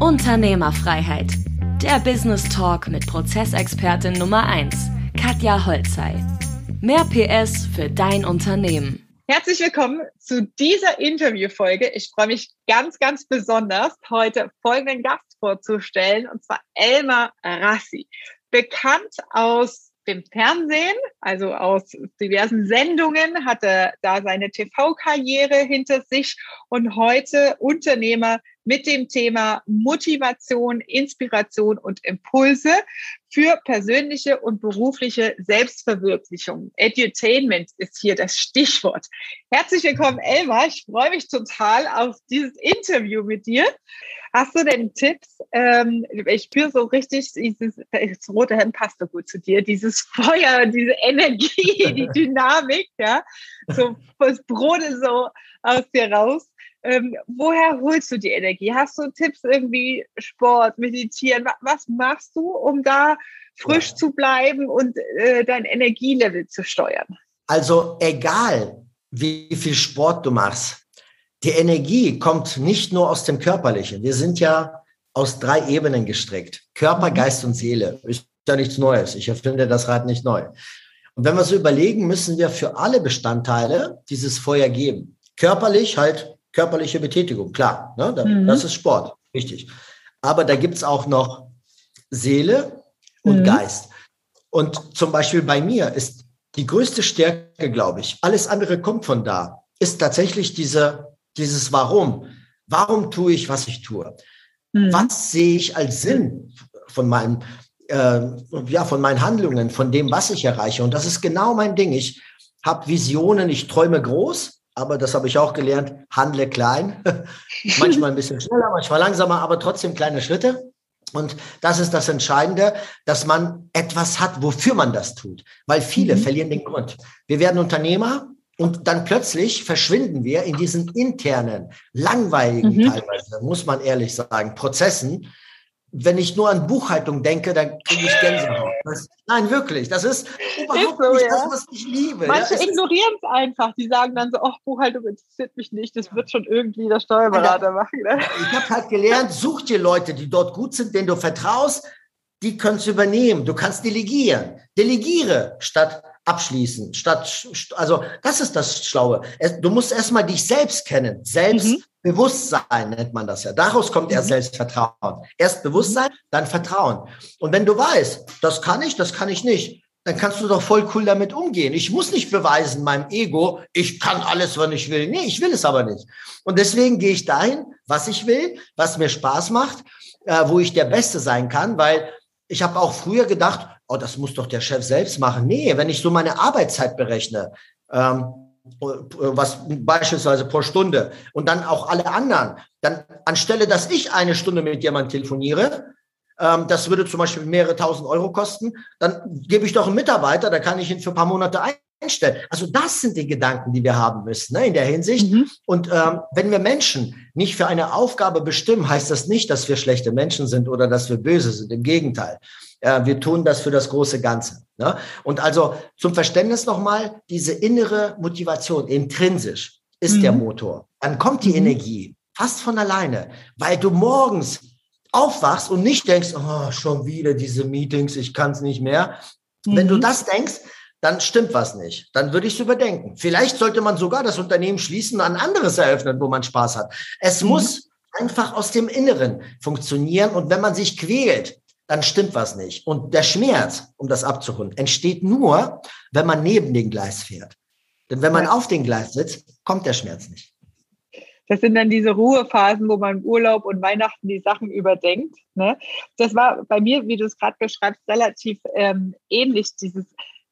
Unternehmerfreiheit. Der Business Talk mit Prozessexpertin Nummer 1, Katja Holzei. Mehr PS für dein Unternehmen. Herzlich willkommen zu dieser Interviewfolge. Ich freue mich ganz, ganz besonders, heute folgenden Gast vorzustellen, und zwar Elmar Rassi. Bekannt aus dem Fernsehen, also aus diversen Sendungen, hatte da seine TV-Karriere hinter sich und heute Unternehmer mit dem Thema Motivation, Inspiration und Impulse für persönliche und berufliche Selbstverwirklichung. Edutainment ist hier das Stichwort. Herzlich willkommen, Elmar. Ich freue mich total auf dieses Interview mit dir. Hast du denn Tipps? Ähm, ich spüre so richtig, dieses das rote Hemd passt so gut zu dir, dieses Feuer, diese Energie, die Dynamik, ja, so das brodelt so aus dir raus. Ähm, woher holst du die Energie? Hast du Tipps irgendwie Sport, Meditieren? Was machst du, um da frisch ja. zu bleiben und äh, dein Energielevel zu steuern? Also egal, wie viel Sport du machst, die Energie kommt nicht nur aus dem Körperlichen. Wir sind ja aus drei Ebenen gestrickt. Körper, mhm. Geist und Seele. Ist ja nichts Neues. Ich erfinde das Rad nicht neu. Und wenn wir so überlegen, müssen wir für alle Bestandteile dieses Feuer geben. Körperlich halt körperliche Betätigung, klar. Ne? Mhm. Das ist Sport, richtig. Aber da gibt's auch noch Seele und mhm. Geist. Und zum Beispiel bei mir ist die größte Stärke, glaube ich, alles andere kommt von da, ist tatsächlich diese, dieses Warum. Warum tue ich, was ich tue? Mhm. Was sehe ich als Sinn von meinem, äh, ja, von meinen Handlungen, von dem, was ich erreiche? Und das ist genau mein Ding. Ich habe Visionen, ich träume groß aber das habe ich auch gelernt, handle klein. manchmal ein bisschen schneller, manchmal langsamer, aber trotzdem kleine Schritte. Und das ist das Entscheidende, dass man etwas hat, wofür man das tut. Weil viele mhm. verlieren den Grund. Wir werden Unternehmer und dann plötzlich verschwinden wir in diesen internen, langweiligen mhm. teilweise, muss man ehrlich sagen, Prozessen, wenn ich nur an Buchhaltung denke, dann kriege ich Gänsehaut. Das, nein, wirklich. Das ist überhaupt nicht das, was ich liebe. Manche ja, ignorieren es einfach. Die sagen dann so, ach, Buchhaltung interessiert mich nicht. Das wird schon irgendwie der Steuerberater machen. Ne? Ich habe halt gelernt, such dir Leute, die dort gut sind, denen du vertraust. Die kannst du übernehmen. Du kannst delegieren. Delegiere statt abschließen, statt, also das ist das Schlaue. Du musst erstmal dich selbst kennen. Selbst mhm. Nennt man das ja. Daraus kommt erst mhm. Selbstvertrauen. Erst Bewusstsein, dann Vertrauen. Und wenn du weißt, das kann ich, das kann ich nicht, dann kannst du doch voll cool damit umgehen. Ich muss nicht beweisen meinem Ego, ich kann alles, was ich will. Nee, ich will es aber nicht. Und deswegen gehe ich dahin, was ich will, was mir Spaß macht, äh, wo ich der Beste sein kann, weil ich habe auch früher gedacht, oh, das muss doch der Chef selbst machen. Nee, wenn ich so meine Arbeitszeit berechne, ähm, was beispielsweise pro Stunde und dann auch alle anderen, dann anstelle, dass ich eine Stunde mit jemandem telefoniere, ähm, das würde zum Beispiel mehrere tausend Euro kosten, dann gebe ich doch einen Mitarbeiter, da kann ich ihn für ein paar Monate einstellen. Also das sind die Gedanken, die wir haben müssen ne, in der Hinsicht. Mhm. Und ähm, wenn wir Menschen nicht für eine Aufgabe bestimmen, heißt das nicht, dass wir schlechte Menschen sind oder dass wir böse sind. Im Gegenteil. Äh, wir tun das für das große Ganze. Ne? Und also zum Verständnis nochmal, diese innere Motivation, intrinsisch, ist mhm. der Motor. Dann kommt die mhm. Energie fast von alleine, weil du morgens aufwachst und nicht denkst, oh, schon wieder diese Meetings, ich kann es nicht mehr. Mhm. Wenn du mhm. das denkst, dann stimmt was nicht. Dann würde ich es überdenken. Vielleicht sollte man sogar das Unternehmen schließen und ein anderes eröffnen, wo man Spaß hat. Es mhm. muss einfach aus dem Inneren funktionieren. Und wenn man sich quält, dann stimmt was nicht. Und der Schmerz, um das abzurunden, entsteht nur, wenn man neben den Gleis fährt. Denn wenn man auf den Gleis sitzt, kommt der Schmerz nicht. Das sind dann diese Ruhephasen, wo man Urlaub und Weihnachten die Sachen überdenkt. Ne? Das war bei mir, wie du es gerade beschreibst, relativ ähm, ähnlich, dieses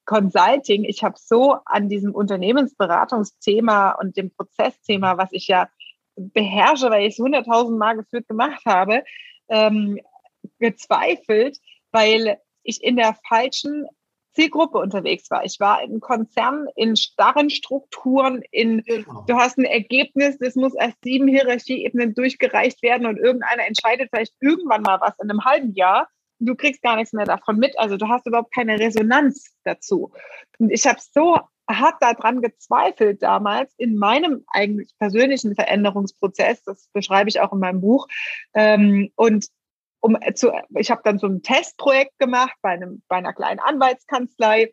Consulting. Ich habe so an diesem Unternehmensberatungsthema und dem Prozessthema, was ich ja beherrsche, weil ich es hunderttausend Mal geführt gemacht habe, ähm, gezweifelt, weil ich in der falschen Zielgruppe unterwegs war. Ich war in Konzernen, in starren Strukturen, in genau. du hast ein Ergebnis, das muss erst sieben Hierarchieebenen durchgereicht werden und irgendeiner entscheidet vielleicht irgendwann mal was in einem halben Jahr. Du kriegst gar nichts mehr davon mit. Also du hast überhaupt keine Resonanz dazu. Und ich habe so habe daran gezweifelt damals in meinem eigentlich persönlichen Veränderungsprozess. Das beschreibe ich auch in meinem Buch. Ähm, und um zu, ich habe dann so ein Testprojekt gemacht bei einem bei einer kleinen Anwaltskanzlei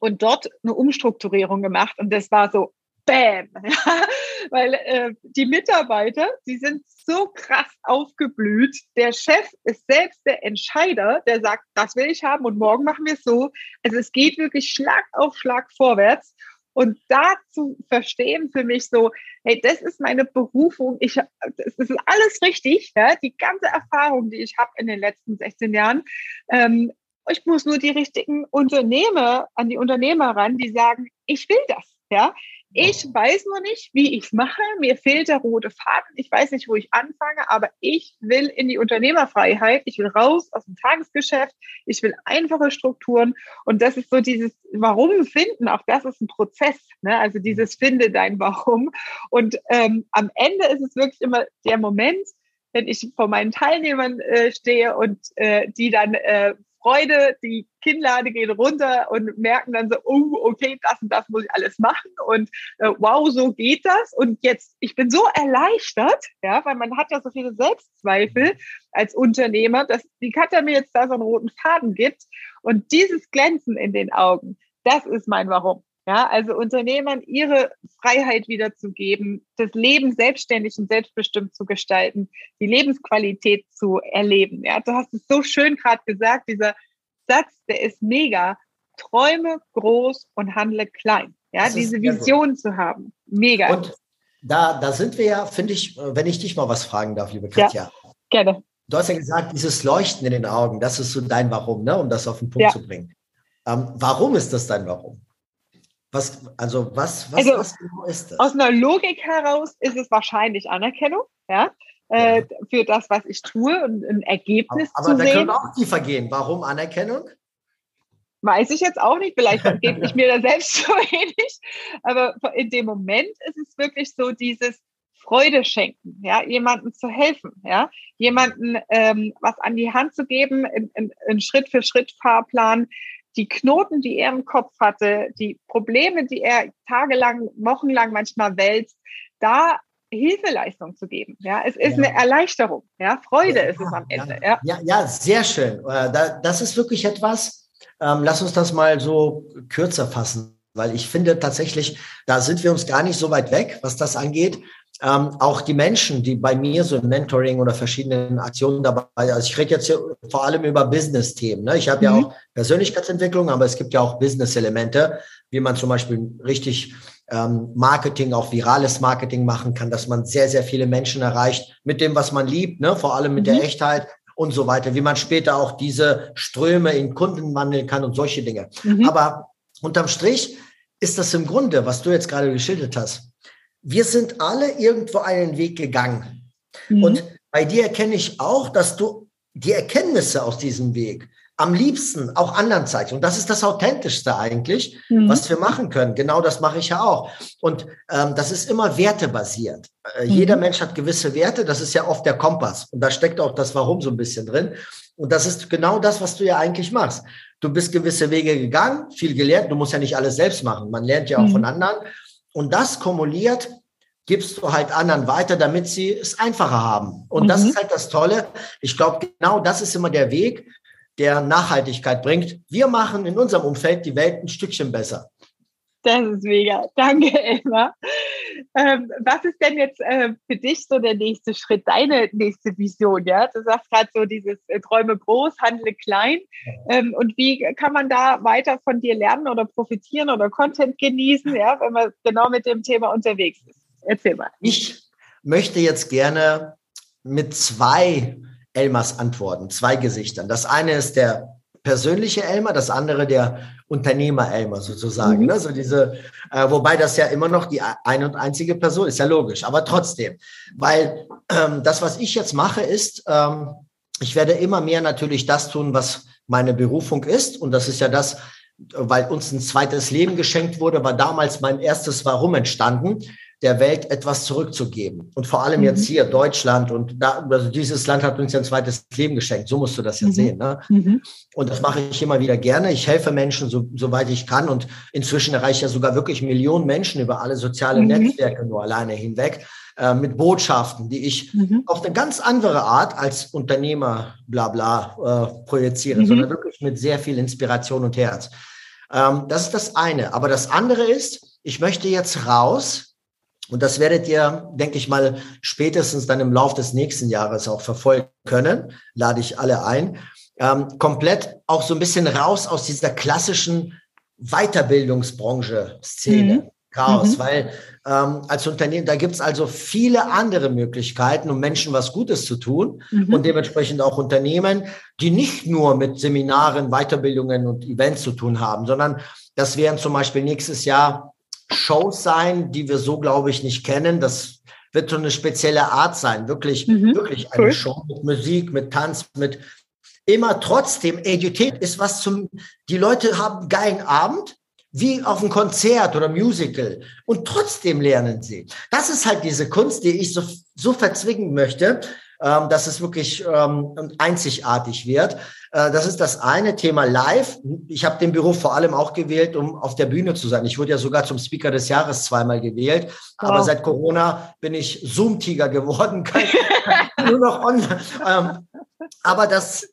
und dort eine Umstrukturierung gemacht und das war so Bam, weil äh, die Mitarbeiter, die sind so krass aufgeblüht. Der Chef ist selbst der Entscheider, der sagt, das will ich haben und morgen machen wir es so. Also es geht wirklich Schlag auf Schlag vorwärts. Und da zu verstehen für mich so, hey, das ist meine Berufung, ich, das ist alles richtig, ja, die ganze Erfahrung, die ich habe in den letzten 16 Jahren. Ähm, ich muss nur die richtigen Unternehmer an die Unternehmer ran, die sagen, ich will das, ja. Ich weiß noch nicht, wie ich es mache. Mir fehlt der rote Faden. Ich weiß nicht, wo ich anfange, aber ich will in die Unternehmerfreiheit. Ich will raus aus dem Tagesgeschäft. Ich will einfache Strukturen. Und das ist so dieses Warum finden. Auch das ist ein Prozess. Ne? Also dieses Finde dein Warum. Und ähm, am Ende ist es wirklich immer der Moment, wenn ich vor meinen Teilnehmern äh, stehe und äh, die dann äh, Freude, die Kinnlade geht runter und merken dann so, oh, okay, das und das muss ich alles machen und äh, wow, so geht das. Und jetzt, ich bin so erleichtert, ja, weil man hat ja so viele Selbstzweifel als Unternehmer, dass die Katja mir jetzt da so einen roten Faden gibt und dieses Glänzen in den Augen, das ist mein Warum. Ja, also Unternehmern ihre Freiheit wiederzugeben, das Leben selbstständig und selbstbestimmt zu gestalten, die Lebensqualität zu erleben. Ja, du hast es so schön gerade gesagt, dieser Satz, der ist mega. Träume groß und handle klein. Ja, diese Vision zu haben. Mega. Und da, da sind wir ja, finde ich, wenn ich dich mal was fragen darf, liebe Katja. Ja, gerne. Du hast ja gesagt, dieses Leuchten in den Augen, das ist so dein Warum, ne, um das auf den Punkt ja. zu bringen. Ähm, warum ist das dein Warum? Was, also was, was, also, was genau ist das? Aus einer Logik heraus ist es wahrscheinlich Anerkennung, ja, äh, ja. für das, was ich tue und ein Ergebnis aber, aber zu sehen. Aber da können auch tiefer gehen. Warum Anerkennung? Weiß ich jetzt auch nicht, vielleicht gebe ich mir da selbst so wenig, aber in dem Moment ist es wirklich so dieses Freude schenken, ja, jemandem zu helfen, ja, jemanden ähm, was an die Hand zu geben, in, in, in Schritt für Schritt Fahrplan, die Knoten, die er im Kopf hatte, die Probleme, die er tagelang, wochenlang manchmal wälzt, da Hilfeleistung zu geben. Ja, es ist ja. eine Erleichterung. Ja, Freude ja, ist es am Ende. Ja, ja, ja sehr schön. Äh, das ist wirklich etwas. Ähm, lass uns das mal so kürzer fassen, weil ich finde tatsächlich, da sind wir uns gar nicht so weit weg, was das angeht ähm, auch die Menschen, die bei mir so im Mentoring oder verschiedenen Aktionen dabei, also ich rede jetzt hier vor allem über Business-Themen. Ne? Ich habe mhm. ja auch Persönlichkeitsentwicklung, aber es gibt ja auch Business-Elemente, wie man zum Beispiel richtig ähm, Marketing, auch virales Marketing machen kann, dass man sehr, sehr viele Menschen erreicht mit dem, was man liebt, ne? vor allem mit mhm. der Echtheit und so weiter, wie man später auch diese Ströme in Kunden wandeln kann und solche Dinge. Mhm. Aber unterm Strich ist das im Grunde, was du jetzt gerade geschildert hast, wir sind alle irgendwo einen Weg gegangen. Mhm. Und bei dir erkenne ich auch, dass du die Erkenntnisse aus diesem Weg am liebsten auch anderen zeigst. Und das ist das Authentischste eigentlich, mhm. was wir machen können. Genau das mache ich ja auch. Und ähm, das ist immer wertebasiert. Äh, mhm. Jeder Mensch hat gewisse Werte. Das ist ja oft der Kompass. Und da steckt auch das Warum so ein bisschen drin. Und das ist genau das, was du ja eigentlich machst. Du bist gewisse Wege gegangen, viel gelernt. Du musst ja nicht alles selbst machen. Man lernt ja auch mhm. von anderen. Und das kumuliert gibst du halt anderen weiter, damit sie es einfacher haben. Und mhm. das ist halt das Tolle. Ich glaube, genau das ist immer der Weg, der Nachhaltigkeit bringt. Wir machen in unserem Umfeld die Welt ein Stückchen besser. Das ist mega. Danke, Elmar. Ähm, was ist denn jetzt äh, für dich so der nächste Schritt, deine nächste Vision? Ja, du sagst gerade so dieses äh, Träume groß, handle klein. Ähm, und wie kann man da weiter von dir lernen oder profitieren oder Content genießen, ja, wenn man genau mit dem Thema unterwegs ist? Erzähl mal. Ich möchte jetzt gerne mit zwei Elmers antworten, zwei Gesichtern. Das eine ist der persönliche Elmer, das andere der Unternehmer Elmer sozusagen. Mhm. Ne? So diese, äh, wobei das ja immer noch die eine und einzige Person ist, ja logisch, aber trotzdem, weil ähm, das, was ich jetzt mache, ist, ähm, ich werde immer mehr natürlich das tun, was meine Berufung ist, und das ist ja das, weil uns ein zweites Leben geschenkt wurde, war damals mein erstes Warum entstanden. Der Welt etwas zurückzugeben. Und vor allem mhm. jetzt hier Deutschland und da, also dieses Land hat uns ja ein zweites Leben geschenkt. So musst du das ja mhm. sehen. Ne? Mhm. Und das mache ich immer wieder gerne. Ich helfe Menschen, so, soweit ich kann. Und inzwischen erreiche ich ja sogar wirklich Millionen Menschen über alle sozialen mhm. Netzwerke nur alleine hinweg äh, mit Botschaften, die ich mhm. auf eine ganz andere Art als Unternehmer bla bla äh, projiziere, mhm. sondern wirklich mit sehr viel Inspiration und Herz. Ähm, das ist das eine. Aber das andere ist, ich möchte jetzt raus und das werdet ihr, denke ich mal, spätestens dann im Lauf des nächsten Jahres auch verfolgen können. Lade ich alle ein. Ähm, komplett auch so ein bisschen raus aus dieser klassischen Weiterbildungsbranche-Szene. Mhm. Chaos, mhm. weil ähm, als Unternehmen, da gibt's also viele andere Möglichkeiten, um Menschen was Gutes zu tun mhm. und dementsprechend auch Unternehmen, die nicht nur mit Seminaren, Weiterbildungen und Events zu tun haben, sondern das wären zum Beispiel nächstes Jahr Shows sein, die wir so, glaube ich, nicht kennen. Das wird so eine spezielle Art sein, wirklich, mhm. wirklich eine cool. Show mit Musik, mit Tanz, mit immer trotzdem, Edutät ist was zum, die Leute haben geilen Abend, wie auf einem Konzert oder Musical und trotzdem lernen sie. Das ist halt diese Kunst, die ich so, so verzwingen möchte, ähm, dass es wirklich ähm, einzigartig wird. Äh, das ist das eine Thema live. Ich habe den Beruf vor allem auch gewählt, um auf der Bühne zu sein. Ich wurde ja sogar zum Speaker des Jahres zweimal gewählt. Wow. Aber seit Corona bin ich Zoom-Tiger geworden, nur noch online. Ähm, aber das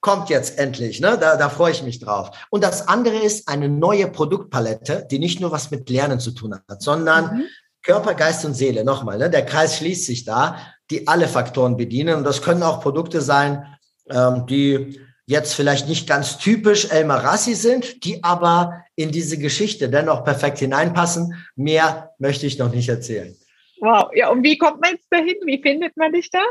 kommt jetzt endlich. Ne? Da, da freue ich mich drauf. Und das andere ist eine neue Produktpalette, die nicht nur was mit Lernen zu tun hat, sondern mhm. Körper, Geist und Seele. Nochmal, ne? der Kreis schließt sich da die alle Faktoren bedienen. Und das können auch Produkte sein, ähm, die jetzt vielleicht nicht ganz typisch Elmar Rassi sind, die aber in diese Geschichte dennoch perfekt hineinpassen. Mehr möchte ich noch nicht erzählen. Wow, ja, und wie kommt man jetzt dahin? Wie findet man dich da?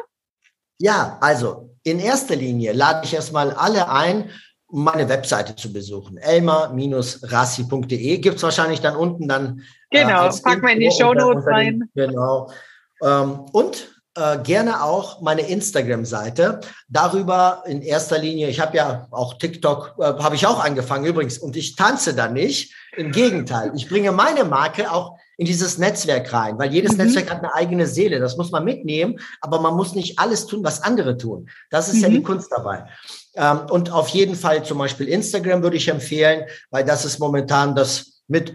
Ja, also in erster Linie lade ich erstmal alle ein, meine Webseite zu besuchen. elmar-rassi.de gibt es wahrscheinlich dann unten dann. Äh, genau, äh, pack mal in die Show Notes rein. Genau. Ähm, und äh, gerne auch meine Instagram-Seite. Darüber in erster Linie, ich habe ja auch TikTok, äh, habe ich auch angefangen übrigens, und ich tanze da nicht. Im Gegenteil, ich bringe meine Marke auch in dieses Netzwerk rein, weil jedes mhm. Netzwerk hat eine eigene Seele. Das muss man mitnehmen, aber man muss nicht alles tun, was andere tun. Das ist mhm. ja die mhm. Kunst dabei. Ähm, und auf jeden Fall zum Beispiel Instagram würde ich empfehlen, weil das ist momentan das mit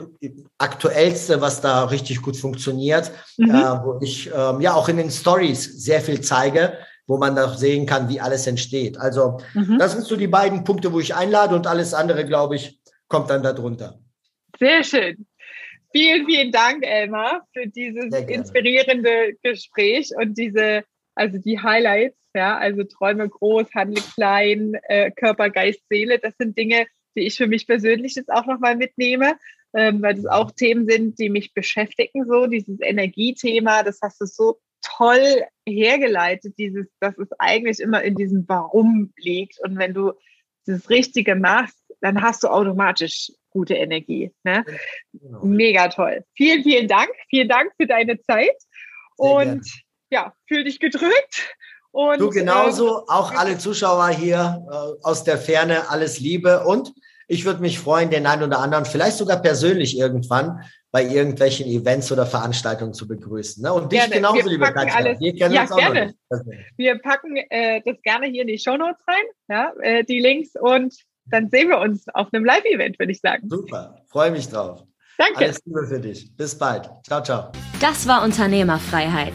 aktuellste, was da richtig gut funktioniert, mhm. äh, wo ich ähm, ja auch in den Stories sehr viel zeige, wo man da sehen kann, wie alles entsteht. Also mhm. das sind so die beiden Punkte, wo ich einlade und alles andere, glaube ich, kommt dann darunter. Sehr schön. Vielen, vielen Dank, Elmar, für dieses inspirierende Gespräch und diese, also die Highlights, ja, also Träume groß, Handel klein, äh, Körper, Geist, Seele, das sind Dinge, die ich für mich persönlich jetzt auch nochmal mitnehme ähm, weil das auch Themen sind, die mich beschäftigen, so dieses Energiethema, das hast du so toll hergeleitet, dieses, dass es eigentlich immer in diesem Warum liegt. Und wenn du das Richtige machst, dann hast du automatisch gute Energie. Ne? Genau. Mega toll. Vielen, vielen Dank. Vielen Dank für deine Zeit. Sehr und gerne. Ja, fühl dich gedrückt. Und, du genauso, ähm, auch alle Zuschauer hier äh, aus der Ferne, alles Liebe und ich würde mich freuen, den einen oder anderen vielleicht sogar persönlich irgendwann bei irgendwelchen Events oder Veranstaltungen zu begrüßen. Ne? Und dich gerne. genauso, liebe Katja. Alles, Wir kennen ja, uns auch gerne. Wir packen äh, das gerne hier in die Show Notes rein, ja, äh, die Links und dann sehen wir uns auf einem Live-Event, würde ich sagen. Super, freue mich drauf. Danke. Alles Liebe für dich. Bis bald. Ciao, ciao. Das war Unternehmerfreiheit.